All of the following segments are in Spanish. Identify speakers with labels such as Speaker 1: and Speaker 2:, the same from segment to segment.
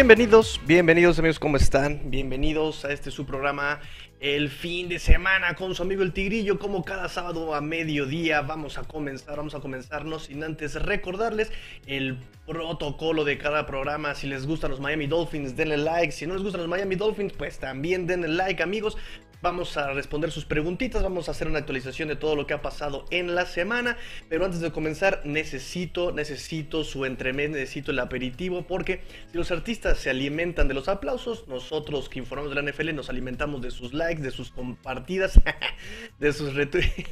Speaker 1: Bienvenidos, bienvenidos amigos, ¿cómo están? Bienvenidos a este su programa El fin de semana con su amigo el Tigrillo, como cada sábado a mediodía vamos a comenzar, vamos a comenzarnos sin antes recordarles el protocolo de cada programa, si les gustan los Miami Dolphins denle like, si no les gustan los Miami Dolphins pues también denle like amigos, Vamos a responder sus preguntitas, vamos a hacer una actualización de todo lo que ha pasado en la semana. Pero antes de comenzar, necesito, necesito su entremés, necesito el aperitivo. Porque si los artistas se alimentan de los aplausos, nosotros que informamos de la NFL nos alimentamos de sus likes, de sus compartidas, de sus retweets,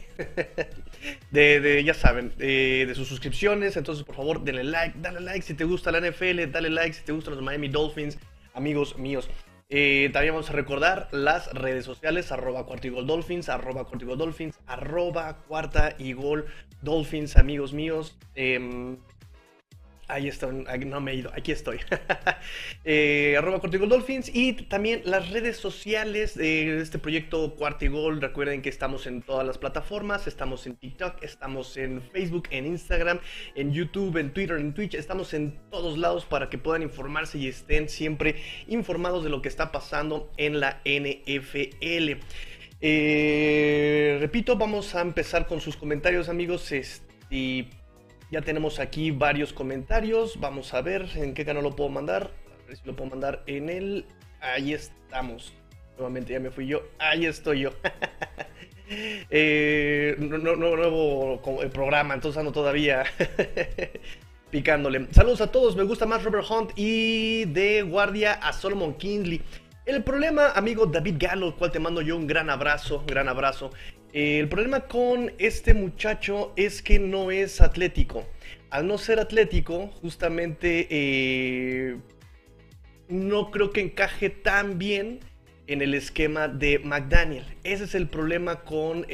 Speaker 1: de, ya saben, de, sus suscripciones. Entonces, por favor, denle like, dale like si te gusta la NFL, dale like si te gustan los Miami Dolphins, amigos míos. Eh, también vamos a recordar las redes sociales, arroba cuarta y gol dolphins, arroba cuarta y gol dolphins, arroba cuarta y gol dolphins, amigos míos. Em, Ahí están, no me he ido, aquí estoy. eh, arroba y también las redes sociales de este proyecto Cuartigol. Recuerden que estamos en todas las plataformas, estamos en TikTok, estamos en Facebook, en Instagram, en YouTube, en Twitter, en Twitch, estamos en todos lados para que puedan informarse y estén siempre informados de lo que está pasando en la NFL. Eh, repito, vamos a empezar con sus comentarios amigos. y ya tenemos aquí varios comentarios. Vamos a ver en qué canal lo puedo mandar. A ver si lo puedo mandar en el. Ahí estamos. Nuevamente ya me fui yo. Ahí estoy yo. eh, nuevo programa, entonces ando todavía picándole. Saludos a todos. Me gusta más Robert Hunt y de guardia a Solomon Kingsley. El problema, amigo David Gallo, cual te mando yo un gran abrazo, gran abrazo, el problema con este muchacho es que no es atlético. Al no ser atlético, justamente eh, no creo que encaje tan bien en el esquema de McDaniel. Ese es el problema con,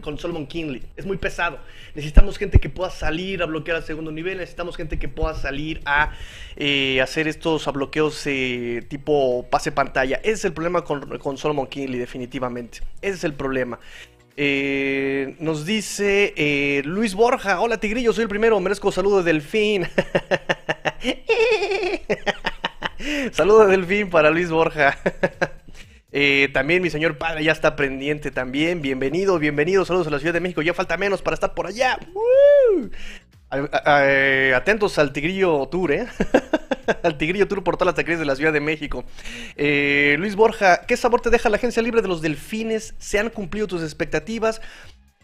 Speaker 1: con, Solomon Kinley. Es muy pesado. Necesitamos gente que pueda salir a bloquear al segundo nivel. Necesitamos gente que pueda salir a eh, hacer estos bloqueos eh, tipo pase pantalla. Ese es el problema con, Solomon Kinley, definitivamente. Ese es el problema. Eh, nos dice Luis Borja, hola Tigrillo, soy el primero, merezco saludo de Delfín. Saludos Delfín para Luis Borja. Eh, también mi señor padre ya está pendiente también. Bienvenido, bienvenido. Saludos a la Ciudad de México. Ya falta menos para estar por allá. Eh, atentos al Tigrillo Tour, ¿eh? al Tigrillo Tour por todas las taquerías de la Ciudad de México. Eh, Luis Borja, ¿qué sabor te deja la agencia libre de los delfines? ¿Se han cumplido tus expectativas?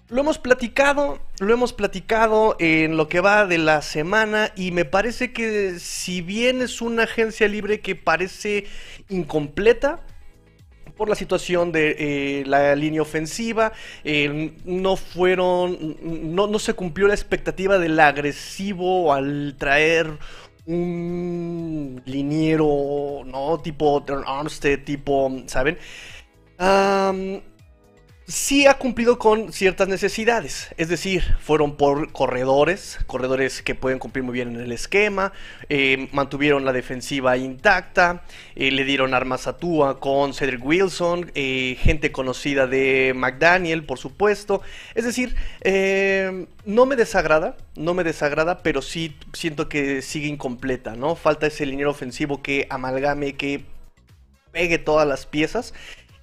Speaker 1: Lo hemos platicado, lo hemos platicado en lo que va de la semana y me parece que si bien es una agencia libre que parece incompleta, por la situación de eh, la línea ofensiva, eh, no fueron, no, no, se cumplió la expectativa del agresivo al traer un liniero, ¿no? Tipo Armstead, tipo, ¿saben? Sí ha cumplido con ciertas necesidades. Es decir, fueron por corredores, corredores que pueden cumplir muy bien en el esquema, eh, mantuvieron la defensiva intacta, eh, le dieron armas a Tua con Cedric Wilson, eh, gente conocida de McDaniel, por supuesto. Es decir, no me desagrada, no me desagrada, pero sí siento que sigue incompleta, ¿no? Falta ese liniero ofensivo que amalgame, que pegue todas las piezas.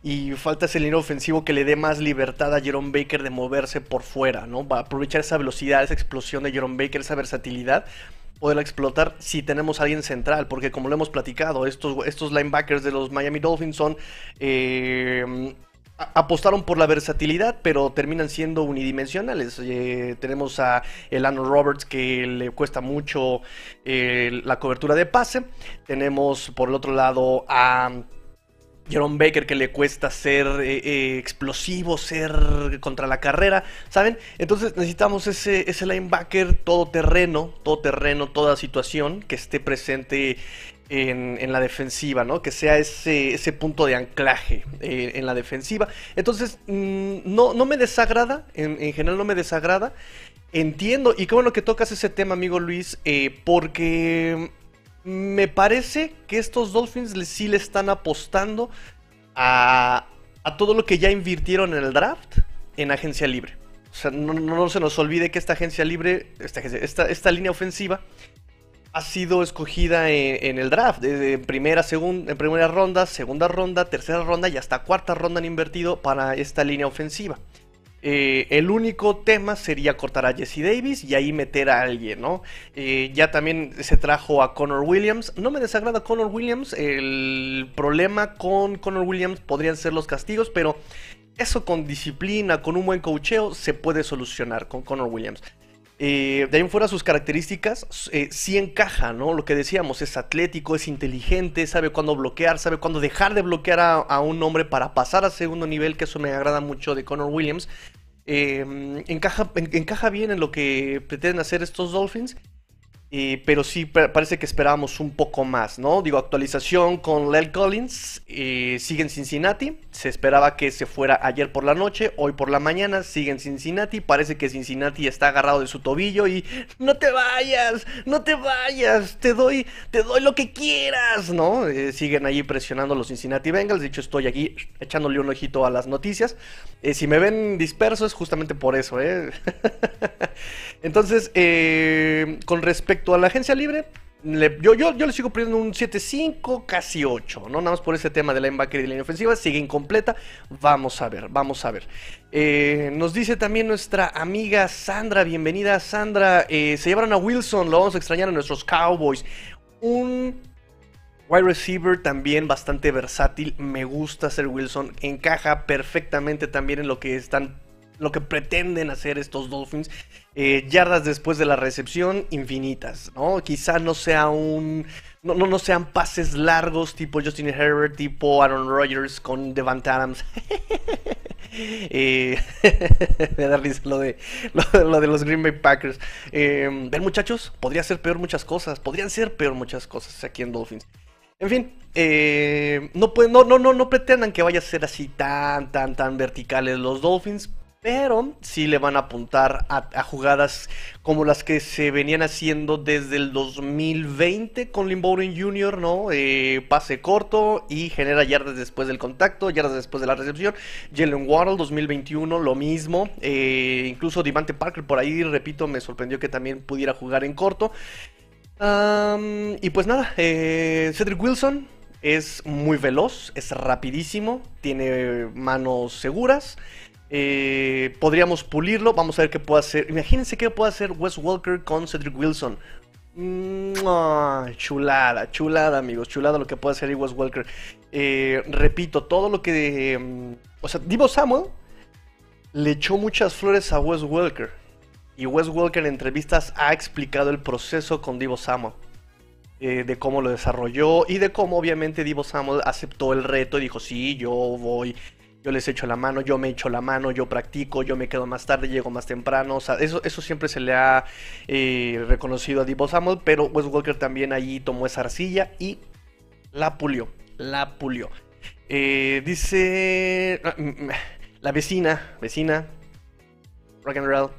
Speaker 1: Y falta ese línea ofensivo que le dé más libertad a Jerome Baker de moverse por fuera, ¿no? Va a aprovechar esa velocidad, esa explosión de Jerome Baker, esa versatilidad, poderla explotar si tenemos a alguien central, porque como lo hemos platicado, estos, estos linebackers de los Miami Dolphins son... Eh, apostaron por la versatilidad, pero terminan siendo unidimensionales. Eh, tenemos a Elano Roberts que le cuesta mucho eh, la cobertura de pase. Tenemos por el otro lado a Jerome Baker que le cuesta ser eh, eh, explosivo, ser contra la carrera, ¿saben? Entonces necesitamos ese, ese linebacker todoterreno, todoterreno, toda situación que esté presente en, la defensiva, ¿no? Que sea ese, ese punto de anclaje eh, en la defensiva. Entonces, mm, no, no me desagrada, en, general no me desagrada. Entiendo, y qué bueno que tocas ese tema, amigo Luis, porque me parece que estos Dolphins sí le están apostando a, todo lo que ya invirtieron en el draft en agencia libre. O sea, no, se nos olvide que esta agencia libre, esta, línea ofensiva, ha sido escogida en, el draft, desde primera, en primera ronda, segunda ronda, tercera ronda y hasta cuarta ronda han invertido para esta línea ofensiva. Eh, el único tema sería cortar a Jesse Davis y ahí meter a alguien, ¿no? Eh, ya también se trajo a Connor Williams. No me desagrada Connor Williams. El problema con Connor Williams podrían ser los castigos, pero eso con disciplina, con un buen cocheo, se puede solucionar con Connor Williams. Eh, de ahí en fuera sus características sí encaja, ¿no? Lo que decíamos, es atlético, es inteligente, sabe cuándo bloquear, sabe cuándo dejar de bloquear a, un hombre para pasar a segundo nivel, que eso me agrada mucho de Connor Williams. Eh, encaja, encaja bien en lo que pretenden hacer estos Dolphins pero sí parece que esperábamos un poco más, ¿no? Digo, actualización con Lel Collins, sigue en Cincinnati, se esperaba que se fuera ayer por la noche, hoy por la mañana, sigue en Cincinnati, parece que Cincinnati está agarrado de su tobillo y no te vayas, no te vayas, te doy, te doy lo que quieras, ¿no? Eh, siguen ahí presionando los Cincinnati Bengals, de hecho estoy aquí echándole un ojito a las noticias, eh, si me ven disperso es justamente por eso, ¿eh? Entonces, eh, con respecto a la agencia libre, yo, yo, yo, le sigo poniendo un 7-5, casi 8, ¿no? Nada más por ese tema de linebacker y la línea ofensiva, sigue incompleta. Vamos a ver, vamos a ver. Eh, nos dice también nuestra amiga Sandra, bienvenida Sandra. Eh, se llevaron a Wilson, lo vamos a extrañar a nuestros Cowboys. Un wide receiver también bastante versátil, me gusta ser Wilson, encaja perfectamente también en lo que están lo que pretenden hacer estos Dolphins. Eh, yardas después de la recepción infinitas, ¿no? Quizá no sea un... No, no, sean pases largos tipo Justin Herbert, tipo Aaron Rodgers con Devant Adams. eh, me da risa lo de, lo, de los Green Bay Packers. Eh, muchachos, podría ser peor muchas cosas. Podrían ser peor muchas cosas aquí en Dolphins. En fin, eh, no, no, no, no, no pretendan que vaya a ser así tan, tan, tan verticales los Dolphins. Pero sí le van a apuntar a, jugadas como las que se venían haciendo desde el 2020 con Lynn Jr., ¿no? Eh, pase corto y genera yardas después del contacto, yardas después de la recepción. Jalen Waddle 2021, lo mismo. Eh, incluso Devante Parker por ahí, repito, me sorprendió que también pudiera jugar en corto. y pues nada, eh, Cedric Wilson es muy veloz, es rapidísimo, tiene manos seguras. Eh, podríamos pulirlo. Vamos a ver qué puede hacer. Imagínense qué puede hacer Wes Walker con Cedric Wilson. chulada, chulada, amigos. Chulada lo que puede hacer Wes Walker. Eh, repito, todo lo que. Mm, o sea, Divo Samuel le echó muchas flores a Wes Walker. Y Wes Walker en entrevistas ha explicado el proceso con Divo Samuel. Eh, de cómo lo desarrolló y de cómo obviamente Divo Samuel aceptó el reto y dijo, sí, yo voy yo les echo la mano, yo me echo la mano, yo practico, yo me quedo más tarde, llego más temprano. O sea, eso, eso siempre se le ha eh, reconocido a Divo Samuel, pero Wes Walker también allí tomó esa arcilla y la pulió, la pulió. Eh, dice ah, mm, mm, la vecina, vecina, rock and roll.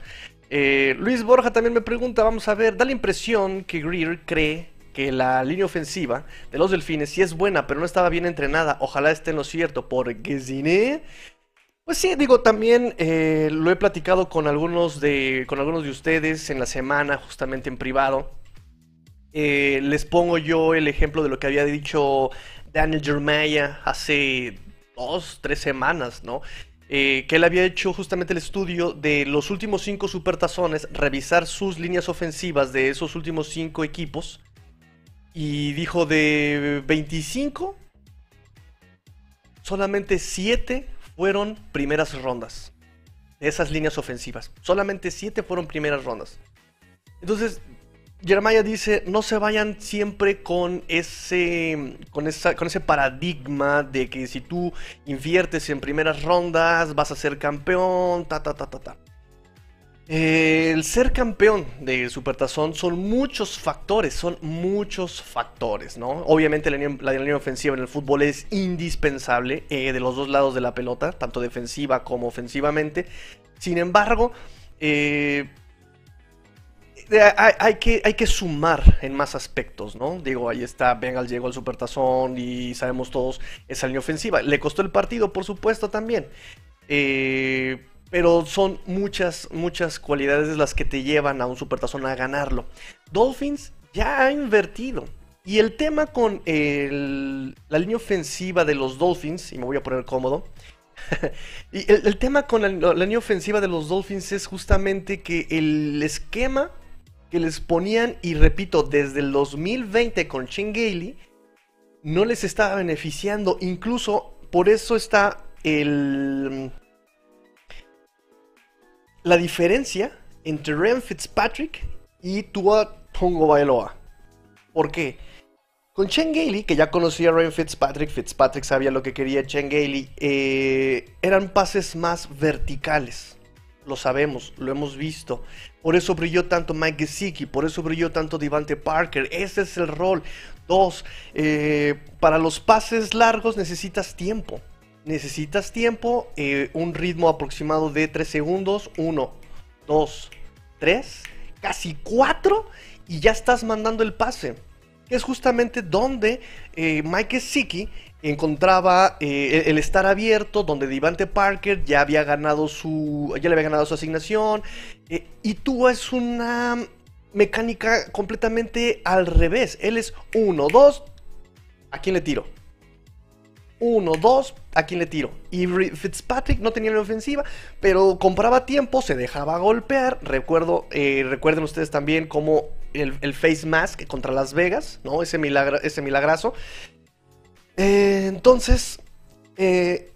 Speaker 1: Eh, Luis Borja también me pregunta, vamos a ver, da la impresión que Greer cree que la línea ofensiva de los Delfines sí es buena, pero no estaba bien entrenada. Ojalá esté en lo cierto, porque Zine. Pues sí, digo, también eh, lo he platicado con algunos, de, con algunos de ustedes en la semana, justamente en privado. Eh, les pongo yo el ejemplo de lo que había dicho Daniel Jeremiah hace dos, tres semanas, ¿no? Eh, que él había hecho justamente el estudio de los últimos cinco supertazones, revisar sus líneas ofensivas de esos últimos cinco equipos y dijo de 25, solamente 7 fueron primeras rondas. De esas líneas ofensivas. Solamente 7 fueron primeras rondas. Entonces, Jeremiah dice, no se vayan siempre con ese, con, esa, con ese paradigma de que si tú inviertes en primeras rondas vas a ser campeón, ta, ta, ta, ta, ta el ser campeón de Supertazón son muchos factores, son muchos factores, ¿no? Obviamente la línea, ofensiva en el fútbol es indispensable eh, de los dos lados de la pelota, tanto defensiva como ofensivamente. Sin embargo, eh, hay, que, hay que sumar en más aspectos, ¿no? Digo, ahí está, Bengal llegó al Supertazón y sabemos todos esa línea ofensiva. Le costó el partido, por supuesto, también. Eh, pero son muchas, muchas cualidades las que te llevan a un supertazón a ganarlo. Dolphins ya ha invertido. Y el tema con la línea ofensiva de los Dolphins, y me voy a poner cómodo, y el, tema con la, línea ofensiva de los Dolphins es justamente que el esquema que les ponían, y repito, desde el 2020 con Chin no les estaba beneficiando. Incluso por eso está el, la diferencia entre Ren Fitzpatrick y Tua Tongo Bailoa. ¿Por qué? Con Chen Gailey, que ya conocía a Ryan Fitzpatrick, Fitzpatrick sabía lo que quería Chen Gailey, eh, eran pases más verticales. Lo sabemos, lo hemos visto. Por eso brilló tanto Mike Gesicki, por eso brilló tanto Devante Parker. Ese es el rol. Dos, eh, para los pases largos necesitas tiempo. Necesitas tiempo, eh, un ritmo aproximado de 3 segundos. 1, 2, 3, casi 4 y ya estás mandando el pase es justamente donde eh, Mike Siki encontraba eh, el estar abierto, donde Devante Parker ya había ganado su, ya le había ganado su asignación, y tú es una mecánica completamente al revés. Él es 1, 2, ¿a quién le tiro? 1, 2, ¿a quién le tiro? Y Fitzpatrick no tenía la ofensiva, pero compraba tiempo, se dejaba golpear. Recuerdo, recuerden ustedes también cómo el, face mask contra Las Vegas, ¿no? Ese, milagro, ese milagrazo. Eh, entonces, eh,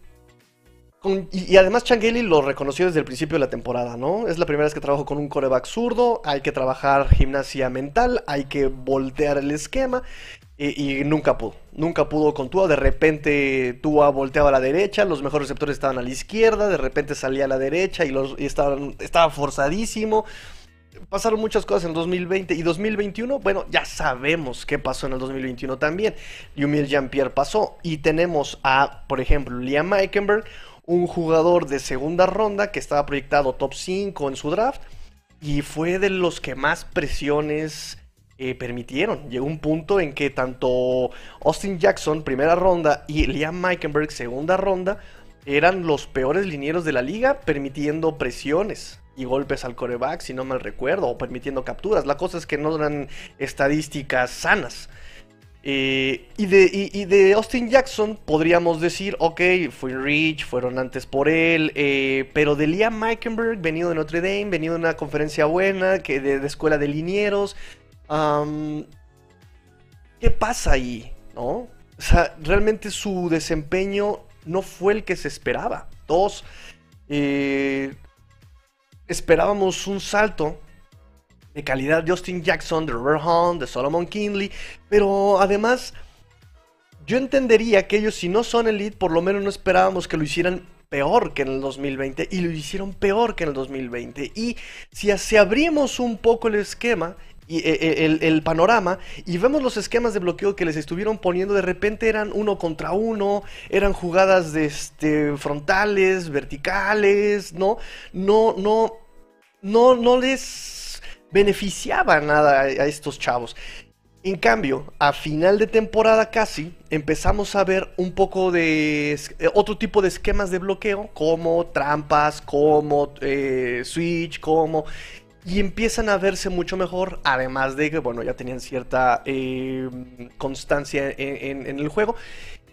Speaker 1: y, además Changeli lo reconoció desde el principio de la temporada, ¿no? Es la primera vez que trabajo con un coreback zurdo, hay que trabajar gimnasia mental, hay que voltear el esquema. Y, nunca pudo, nunca pudo con Tua. De repente Tua volteaba a la derecha, los mejores receptores estaban a la izquierda, de repente salía a la derecha y, los, y estaba forzadísimo pasaron muchas cosas en 2020 y 2021. Bueno, ya sabemos qué pasó en el 2021 también. Yumir Jean-Pierre pasó y tenemos a, por ejemplo, Liam Eikenberg, un jugador de segunda ronda que estaba proyectado top 5 en su draft y fue de los que más presiones eh, permitieron. Llegó un punto en que tanto Austin Jackson, primera ronda, y Liam Eikenberg, segunda ronda, eran los peores linieros de la liga permitiendo presiones y golpes al coreback, si no mal recuerdo, o permitiendo capturas. La cosa es que no eran estadísticas sanas. Eh, y, de, de, Austin Jackson podríamos decir, ok, fue Rich, fueron antes por él, eh, pero de Liam Meikenberg, venido de Notre Dame, venido de una conferencia buena, que de, escuela de linieros. ¿Qué pasa ahí? ¿No? O sea, realmente su desempeño no fue el que se esperaba. Dos, eh, esperábamos un salto de calidad de Austin Jackson, de Robert Hunt, de Solomon Kinley, pero además yo entendería que ellos si no son elite, por lo menos no esperábamos que lo hicieran peor que en el 2020 y lo hicieron peor que en el 2020. Y si, si abrimos un poco el esquema y, e, e, el, panorama y vemos los esquemas de bloqueo que les estuvieron poniendo, de repente eran uno contra uno, eran jugadas de este, frontales, verticales, ¿no? No, no, no, no les beneficiaba nada a, estos chavos. En cambio, a final de temporada casi, empezamos a ver un poco de eh, otro tipo de esquemas de bloqueo, como trampas, como eh, switch, como y empiezan a verse mucho mejor, además de que, bueno, ya tenían cierta eh, constancia en, el juego.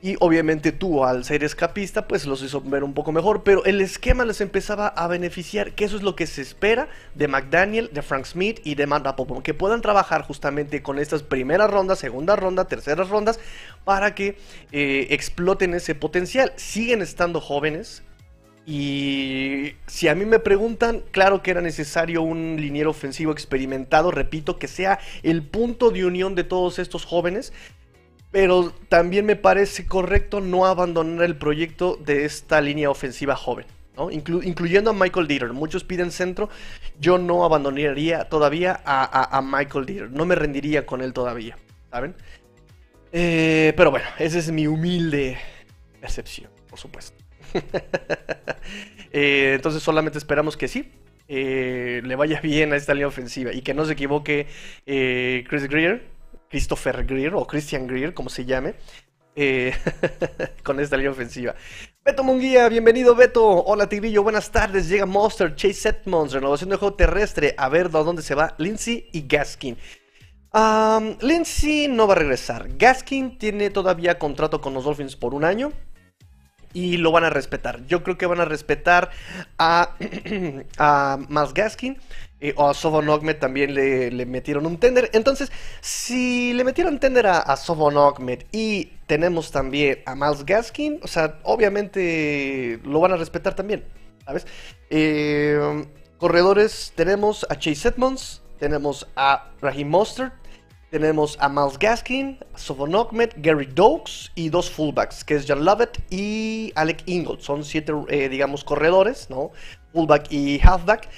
Speaker 1: Y obviamente tú, al ser escapista, pues los hizo ver un poco mejor. Pero el esquema les empezaba a beneficiar, que eso es lo que se espera de McDaniel, de Frank Smith y de Matt Rapoport. Que puedan trabajar justamente con estas primeras rondas, segunda ronda, terceras rondas, para que eh, exploten ese potencial. Siguen estando jóvenes, y si a mí me preguntan, claro que era necesario un liniero ofensivo experimentado, repito, que sea el punto de unión de todos estos jóvenes, pero también me parece correcto no abandonar el proyecto de esta línea ofensiva joven. incluyendo a Michael Dieter. Muchos piden centro. Yo no abandonaría todavía a, Michael Dieter. No me rendiría con él todavía. ¿Saben? Eh, pero bueno, esa es mi humilde percepción, por supuesto. Eh, entonces solamente esperamos que sí. Eh, le vaya bien a esta línea ofensiva y que no se equivoque eh, Chris Greer, Christopher Greer o Christian Greer, como se llame, con esta línea ofensiva. Beto Munguía, bienvenido Beto. Hola Tigrillo, buenas tardes. Llega Monster, Chase Edmonds, renovación de juego terrestre. A ver dónde se va Lindsay y Gaskin. Lindsay no va a regresar. Gaskin tiene todavía contrato con los Dolphins por un año. Y lo van a respetar. Yo creo que van a respetar a, a Miles Gaskin. Eh, o a Sovon también le, metieron un tender. Entonces, si le metieron tender a, a Sovon y tenemos también a Miles Gaskin, o sea, obviamente lo van a respetar también. ¿Sabes? Eh, corredores, tenemos a Chase Edmonds, tenemos a Raheem Mostert, tenemos a Miles Gaskin, Sovon Gary Dokes y dos fullbacks, que es John Lovett y Alec Ingold. Son siete, eh, digamos, corredores, ¿no? Fullback y halfback.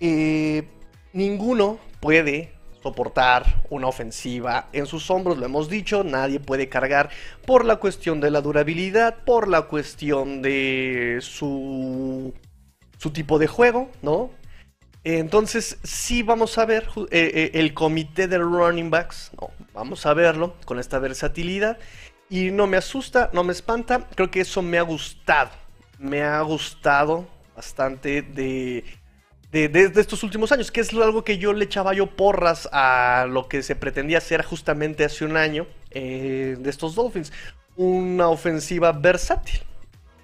Speaker 1: Eh, ninguno puede soportar una ofensiva en sus hombros, lo hemos dicho, nadie puede cargar por la cuestión de la durabilidad, por la cuestión de su, su tipo de juego, ¿no? Entonces, sí vamos a ver eh, eh, el comité de running backs. No, vamos a verlo con esta versatilidad. Y no me asusta, no me espanta. Creo que eso me ha gustado. Me ha gustado bastante de, estos últimos años. Que es algo que yo le echaba yo porras a lo que se pretendía hacer justamente hace un año eh, de estos Dolphins. Una ofensiva versátil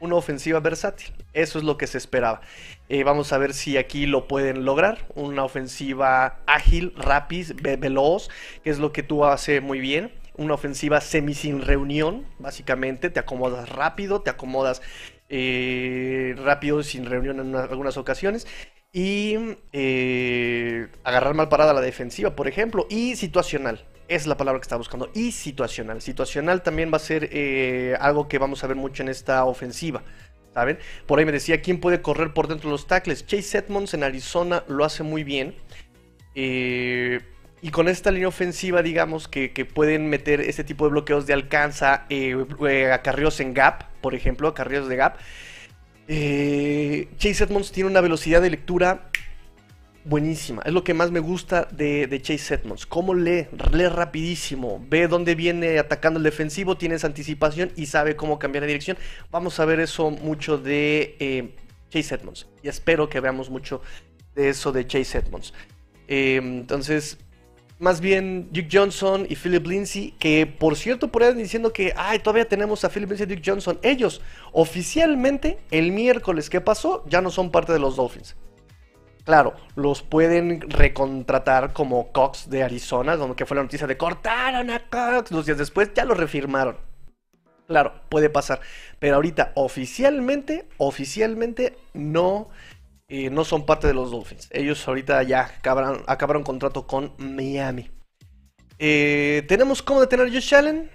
Speaker 1: una ofensiva versátil. Eso es lo que se esperaba. Eh, vamos a ver si aquí lo pueden lograr. Una ofensiva ágil, rápida, veloz, que es lo que tú haces muy bien. Una ofensiva semi sin reunión, básicamente. Te acomodas rápido, te acomodas eh, rápido sin reunión en algunas ocasiones. Y eh, agarrar mal parada la defensiva, por ejemplo. Y situacional es la palabra que estaba buscando. Y situacional. Situacional también va a ser eh, algo que vamos a ver mucho en esta ofensiva. ¿Saben? Por ahí me decía, ¿quién puede correr por dentro de los tackles? Chase Edmonds en Arizona lo hace muy bien. Eh, y con esta línea ofensiva, digamos, que, pueden meter este tipo de bloqueos de alcanza, eh, acarreos en gap, por ejemplo, acarreos de gap. Chase Edmonds tiene una velocidad de lectura buenísima. Es lo que más me gusta de, Chase Edmonds. Cómo lee, lee rapidísimo, ve dónde viene atacando el defensivo, tiene esa anticipación y sabe cómo cambiar de dirección. Vamos a ver eso mucho de eh, Chase Edmonds. Y espero que veamos mucho de eso de Chase Edmonds. Eh, entonces, más bien Duke Johnson y Philip Lindsay, que por cierto por ahí diciendo que, ay, todavía tenemos a Philip Lindsay y Duke Johnson. Ellos, oficialmente, el miércoles que pasó, ya no son parte de los Dolphins. Claro, los pueden recontratar como Cox de Arizona, donde que fue la noticia de cortaron a Cox. Dos días después ya lo refirmaron. Claro, puede pasar. Pero ahorita oficialmente, oficialmente no, eh, no son parte de los Dolphins. Ellos ahorita ya acabaron, contrato con Miami. Eh, ¿Tenemos cómo detener a Josh Allen?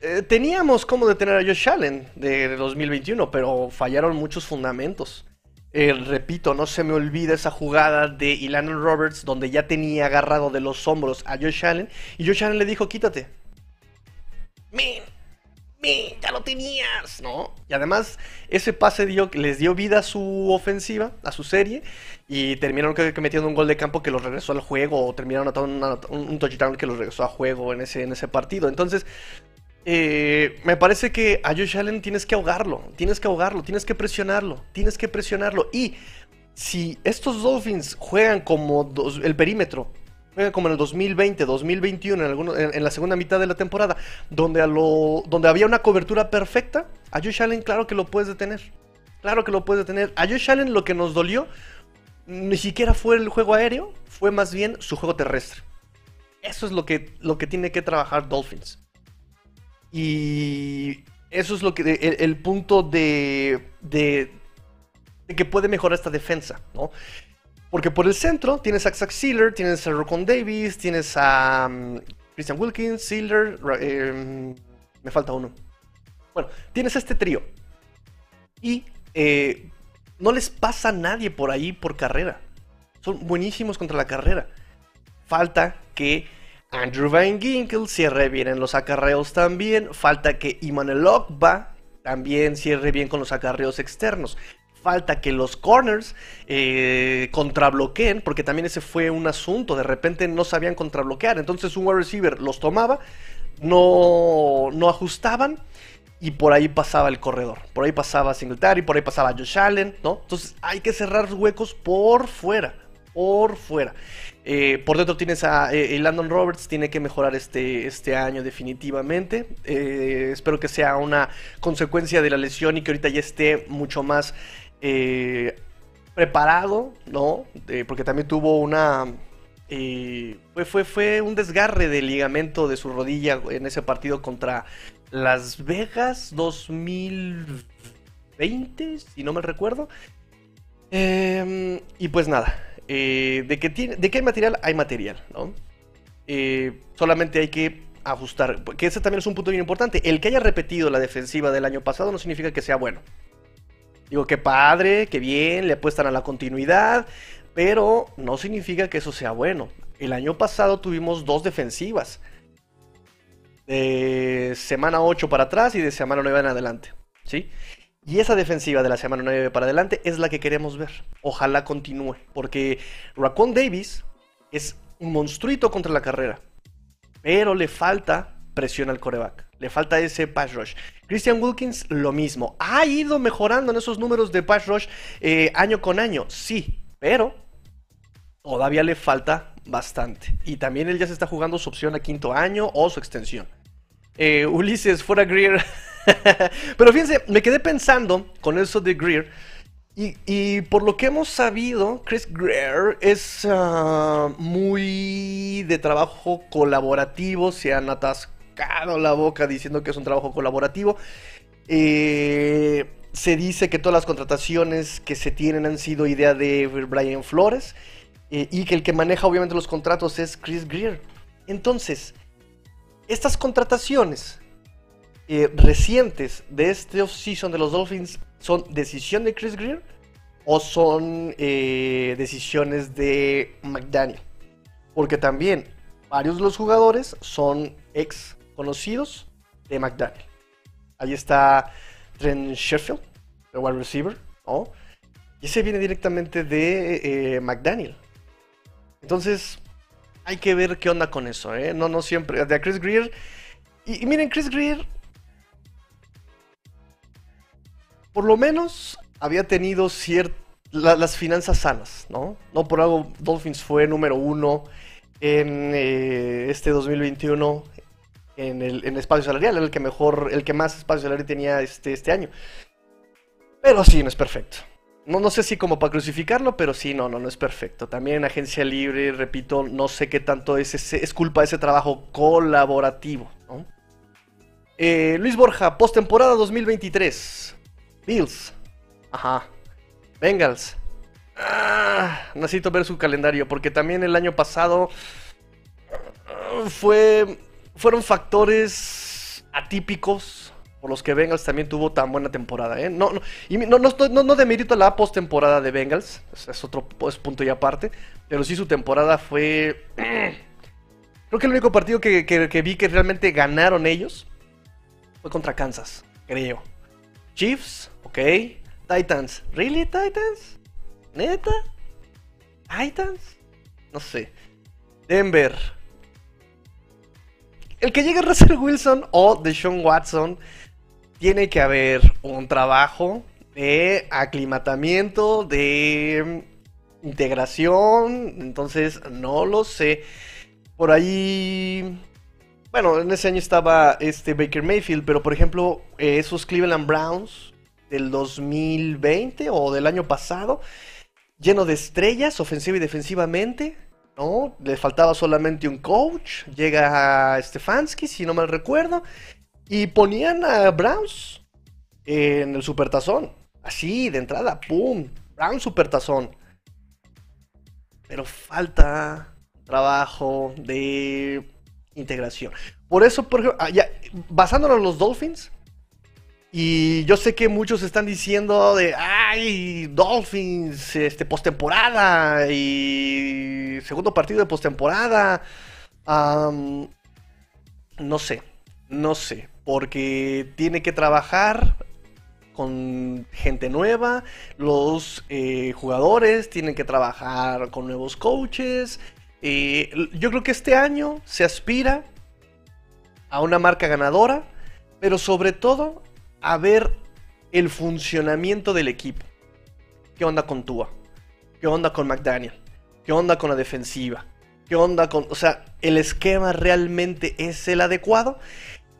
Speaker 1: Eh, teníamos cómo detener a Josh Allen de 2021, pero fallaron muchos fundamentos. Eh, repito, no se me olvida esa jugada de Ilan Roberts donde ya tenía agarrado de los hombros a Josh Allen y Josh Allen le dijo, quítate. ¡Min! ¡Min! ¡Ya lo tenías! ¿No? Y además, ese pase dio, les dio vida a su ofensiva, a su serie, y terminaron que, metiendo un gol de campo que los regresó al juego, o terminaron anotando un, touchdown que los regresó a juego en ese, en ese partido. Entonces, eh, me parece que a Josh Allen tienes que ahogarlo, tienes que ahogarlo, tienes que presionarlo, tienes que presionarlo. Y si estos Dolphins juegan como el perímetro, juegan como en el 2020, 2021, en, la segunda mitad de la temporada, donde, a lo, donde había una cobertura perfecta, a Josh Allen claro que lo puedes detener. Claro que lo puedes detener. A Josh Allen lo que nos dolió ni siquiera fue el juego aéreo, fue más bien su juego terrestre. Eso es lo que tiene que trabajar Dolphins. Y eso es lo que el, punto de, de, que puede mejorar esta defensa, ¿no? Porque por el centro tienes a Zach Sealer, tienes a Rocon Davis, tienes a um, Christian Wilkins, Sealer, em, me falta uno. Bueno, tienes este trío. Y eh, no les pasa a nadie por ahí por carrera. Son buenísimos contra la carrera. Falta que Andrew Van Ginkel cierre bien en los acarreos también. Falta que Iman va también cierre bien con los acarreos externos. Falta que los corners eh, contrabloqueen, porque también ese fue un asunto. De repente no sabían contrabloquear. Entonces un wide receiver los tomaba, no, no ajustaban y por ahí pasaba el corredor. Por ahí pasaba Singletary, por ahí pasaba Josh Allen, ¿no? Entonces hay que cerrar huecos por fuera por fuera. Eh, por dentro tienes a eh, Landon Roberts, tiene que mejorar este, este año definitivamente. Eh, espero que sea una consecuencia de la lesión y que ahorita ya esté mucho más preparado, ¿no? porque también tuvo una... fue, fue, fue un desgarre del ligamento de su rodilla en ese partido contra Las Vegas 2020, si no me recuerdo. Em, y pues nada, eh, de, que tiene, de que hay material, hay material, ¿no? Eh, solamente hay que ajustar, porque ese también es un punto bien importante. El que haya repetido la defensiva del año pasado no significa que sea bueno. Digo, que padre, que bien, le apuestan a la continuidad, pero no significa que eso sea bueno. El año pasado tuvimos dos defensivas. De semana 8 para atrás y de semana 9 en adelante. ¿Sí? Y esa defensiva de la semana 9 para adelante es la que queremos ver. Ojalá continúe. Porque Raccoon Davis es un monstruito contra la carrera. Pero le falta presión al coreback. Le falta ese pass rush. Christian Wilkins, lo mismo. Ha ido mejorando en esos números de pass rush eh, año con año. Sí, pero todavía le falta bastante. Y también él ya se está jugando su opción a quinto año o su extensión. Eh, Ulises, fuera Greer. Pero fíjense, me quedé pensando con eso de Greer. Y, por lo que hemos sabido, Chris Greer es ah, muy de trabajo colaborativo. Se han atascado la boca diciendo que es un trabajo colaborativo. Eh, se dice que todas las contrataciones que se tienen han sido idea de Brian Flores. Eh, y que el que maneja obviamente los contratos es Chris Greer. Entonces, estas contrataciones eh, recientes de este off-season de los Dolphins son decisión de Chris Greer o son eh, decisiones de McDaniel. Porque también varios de los jugadores son ex conocidos de McDaniel. Ahí está Trent Sheffield, el wide receiver, Y ese viene directamente de eh, McDaniel. Entonces, hay que ver qué onda con eso, No, no siempre. De Chris Greer. y miren, Chris Greer por lo menos había tenido las finanzas sanas, ¿no? No por algo Dolphins fue número uno en eh, este 2021 en el, espacio salarial, el que mejor, el que más espacio salarial tenía este, este año. Pero sí, no es perfecto. No, no sé si como para crucificarlo, pero sí, no, no, no es perfecto. También en agencia libre, repito, no sé qué tanto es, es culpa de ese trabajo colaborativo. Eh, Luis Borja, postemporada 2023. Bills. Ajá. Bengals. Ah, necesito ver su calendario porque también el año pasado ah, fue fueron factores atípicos por los que Bengals también tuvo tan buena temporada. ¿eh? No, no, y no, no, no, no demerito la postemporada de Bengals, es otro punto y aparte, pero sí su temporada fue... Creo que el único partido que, que vi que realmente ganaron ellos fue contra Kansas, creo. Chiefs, ok. Titans, ¿really Titans? ¿Neta? ¿Titans? No sé. Denver. El que llegue Russell Wilson o Deshaun Watson, tiene que haber un trabajo de aclimatamiento, de integración. Entonces, no lo sé. Por ahí bueno, en ese año estaba este Baker Mayfield, pero por ejemplo, eh, esos Cleveland Browns del 2020 o del año pasado, lleno de estrellas, ofensiva y defensivamente, ¿no? Le faltaba solamente un coach, llega Stefanski, si no mal recuerdo, y ponían a Browns en el supertazón, así, de entrada, ¡pum! Browns supertazón. Pero falta trabajo de integración. Por eso, por ejemplo, ah, basándonos en los Dolphins, y yo sé que muchos están diciendo de, ay, Dolphins, este, postemporada y segundo partido de postemporada. no sé, no sé, porque tiene que trabajar con gente nueva, los eh, jugadores tienen que trabajar con nuevos coaches, yo creo que este año se aspira a una marca ganadora, pero sobre todo a ver el funcionamiento del equipo. ¿Qué onda con Tua? ¿Qué onda con McDaniel? ¿Qué onda con la defensiva? ¿Qué onda con... O sea, ¿el esquema realmente es el adecuado?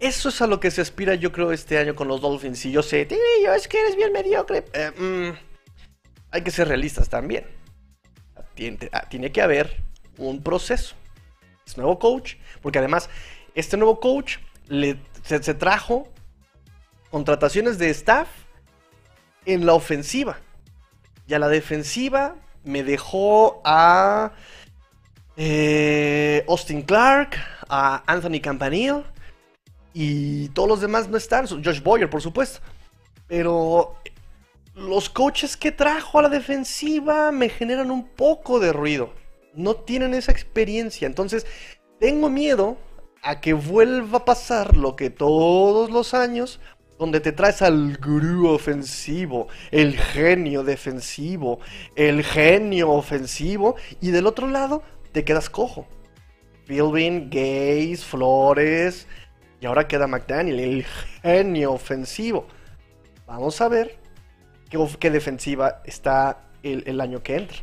Speaker 1: Eso es a lo que se aspira yo creo este año con los Dolphins. Y yo sé, yo es que eres bien mediocre. Eh, mm, hay que ser realistas también. Ah, tiene, que haber un proceso. Es nuevo coach, porque además este nuevo coach le, se, trajo contrataciones de staff en la ofensiva. Y a la defensiva me dejó a eh, Austin Clark, a Anthony Campanile y todos los demás no están. Josh Boyer, por supuesto. Pero los coaches que trajo a la defensiva me generan un poco de ruido. No tienen esa experiencia. Entonces, tengo miedo a que vuelva a pasar lo que todos los años, donde te traes al gurú ofensivo, el genio defensivo, el genio ofensivo, y del otro lado te quedas cojo. Philbin, Gaze, Flores, y ahora queda McDaniel, el genio ofensivo. Vamos a ver qué, defensiva está el, año que entra.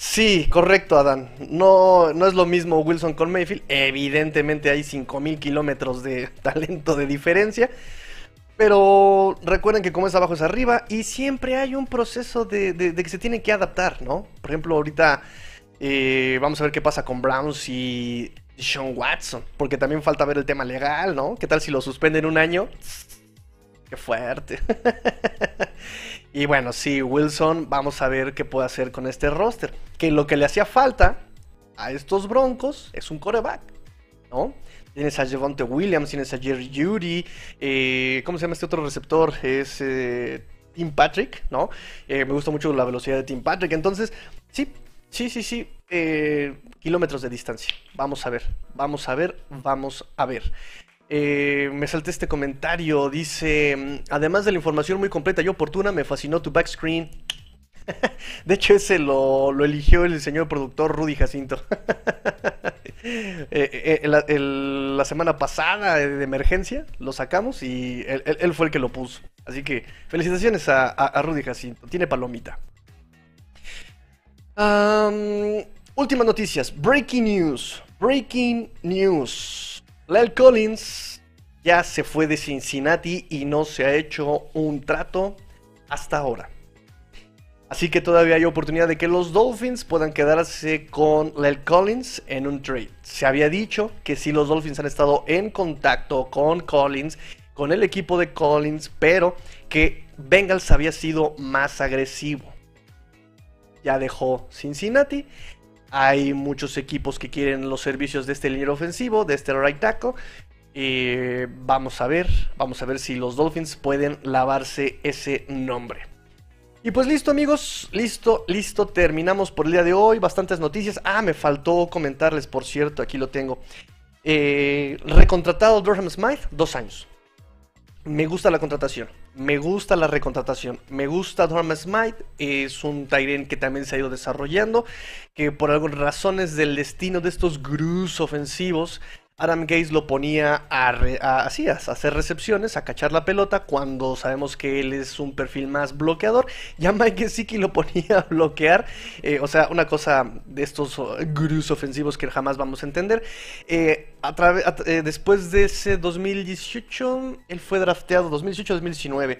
Speaker 1: Sí, correcto, Adán. No, no es lo mismo Wilson con Mayfield. Evidentemente hay 5000 kilómetros de talento de diferencia. Pero recuerden que como es abajo es arriba. Y siempre hay un proceso de, que se tiene que adaptar, ¿no? Por ejemplo, ahorita eh, vamos a ver qué pasa con Browns y Sean Watson. Porque también falta ver el tema legal, ¿no? ¿Qué tal si lo suspenden un año? Qué fuerte. y bueno, sí, Wilson, vamos a ver qué puede hacer con este roster. Que lo que le hacía falta a estos Broncos es un coreback, ¿no? Tienes a Javonte Williams, tienes a Jerry Judy, eh, ¿cómo se llama este otro receptor? Es eh, Tim Patrick, ¿no? Eh, me gusta mucho la velocidad de Tim Patrick. Entonces, sí, sí, sí, sí. kilómetros de distancia. Vamos a ver, vamos a ver, vamos a ver. Eh, me salté este comentario. Dice: mm, Además de la información muy completa y oportuna, me fascinó tu backscreen. de hecho, ese lo, eligió el señor productor Rudy Jacinto. Eh, eh, la, semana pasada de emergencia lo sacamos y él, fue el que lo puso. Así que felicitaciones a, Rudy Jacinto. Tiene palomita. últimas noticias. Breaking news. Breaking news. Lyle Collins ya se fue de Cincinnati y no se ha hecho un trato hasta ahora. Así que todavía hay oportunidad de que los Dolphins puedan quedarse con Lyle Collins en un trade. Se había dicho que si los Dolphins han estado en contacto con Collins, con el equipo de Collins, pero que Bengals había sido más agresivo. Ya dejó Cincinnati hay muchos equipos que quieren los servicios de este línea ofensivo, de este right tackle. vamos a ver, vamos a ver si los Dolphins pueden lavarse ese nombre. Y pues listo amigos, listo, listo, terminamos por el día de hoy, bastantes noticias. Ah, me faltó comentarles, por cierto, aquí lo tengo. Eh, recontratado Durham Smith, dos años. Me gusta la contratación. Me gusta la recontratación. Me gusta Dorma Smite. Es un Tyren que también se ha ido desarrollando. Que por algunas razones del destino de estos grus ofensivos Adam Gaze lo ponía a, así, a hacer recepciones, a cachar la pelota cuando sabemos que él es un perfil más bloqueador. Ya Mike Gesicki lo ponía a bloquear. Eh, o sea, una cosa de estos uh, gurús ofensivos que jamás vamos a entender. Eh, eh, después de ese 2018, él fue drafteado 2018-2019.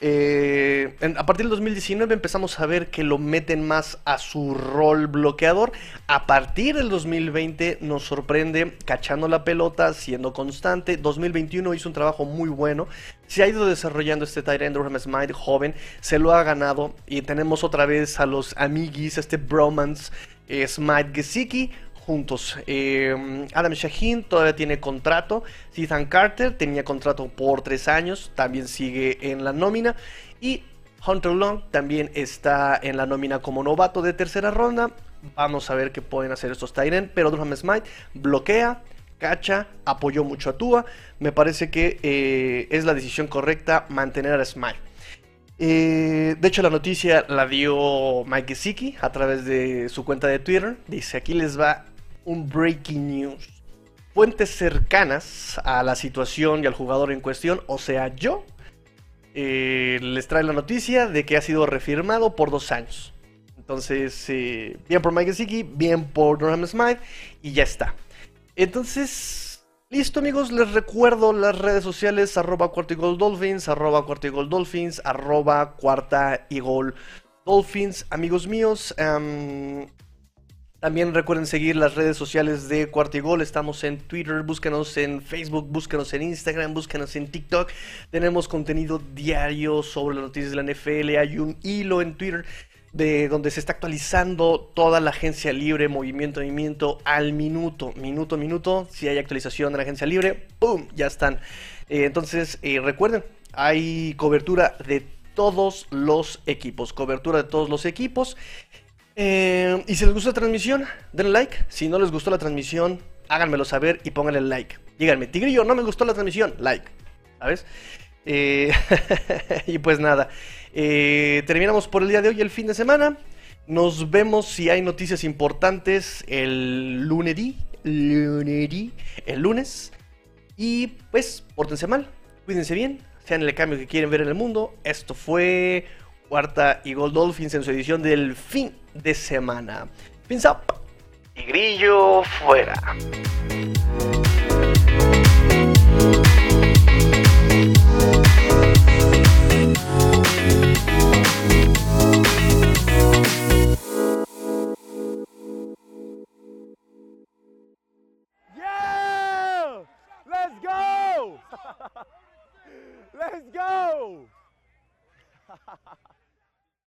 Speaker 1: Eh, a partir del 2019 empezamos a ver que lo meten más a su rol bloqueador. A partir del 2020 nos sorprende cachando la pelota, siendo constante. 2021 hizo un trabajo muy bueno. Se ha ido desarrollando este Tyrant Durham Smite joven. Se lo ha ganado. Y tenemos otra vez a los amiguis, este bromance eh, Smite Gesicki juntos. Em, Adam Shaheen todavía tiene contrato. Ethan Carter tenía contrato por tres años, también sigue en la nómina. Y Hunter Long también está en la nómina como novato de tercera ronda. Vamos a ver qué pueden hacer estos Tyrant. Pero Durham Smite bloquea, cacha, apoyó mucho a Tua. Me parece que eh, es la decisión correcta mantener a Smite. Eh, de hecho, la noticia la dio Mike Gesicki a través de su cuenta de Twitter. Dice: Aquí les va un breaking news. Fuentes cercanas a la situación y al jugador en cuestión, o sea, yo, eh, les trae la noticia de que ha sido refirmado por dos años. Entonces, eh, bien por Mike Gesicki, bien por Durham Smythe y ya está. Entonces, listo amigos, les recuerdo las redes sociales arroba cuarta y gol dolphins, arroba cuarta y gol dolphins, arroba cuarta y gol dolphins, amigos míos. También recuerden seguir las redes sociales de Cuarta y Gol. Estamos en Twitter, búsquenos en Facebook, búsquenos en Instagram, búsquenos en TikTok. Tenemos contenido diario sobre las noticias de la NFL. Hay un hilo en Twitter de donde se está actualizando toda la agencia libre, movimiento, movimiento al minuto, minuto, minuto. Si hay actualización de la agencia libre, ¡pum! Ya están. Eh, entonces, eh, recuerden, hay cobertura de todos los equipos, cobertura de todos los equipos. Eh, y si les gustó la transmisión, denle like. Si no les gustó la transmisión, háganmelo saber y pónganle like. Díganme, Tigrillo, no me gustó la transmisión, like. ¿Sabes? Eh, y pues nada, eh, terminamos por el día de hoy, el fin de semana. Nos vemos si hay noticias importantes el lunes, el lunes. Y pues, pórtense mal, cuídense bien, sean el cambio que quieren ver en el mundo. Esto fue Cuarta y Gold Dolphins en su edición del fin de semana. Fins up y grillo fuera. Yeah! Let's go! Let's go!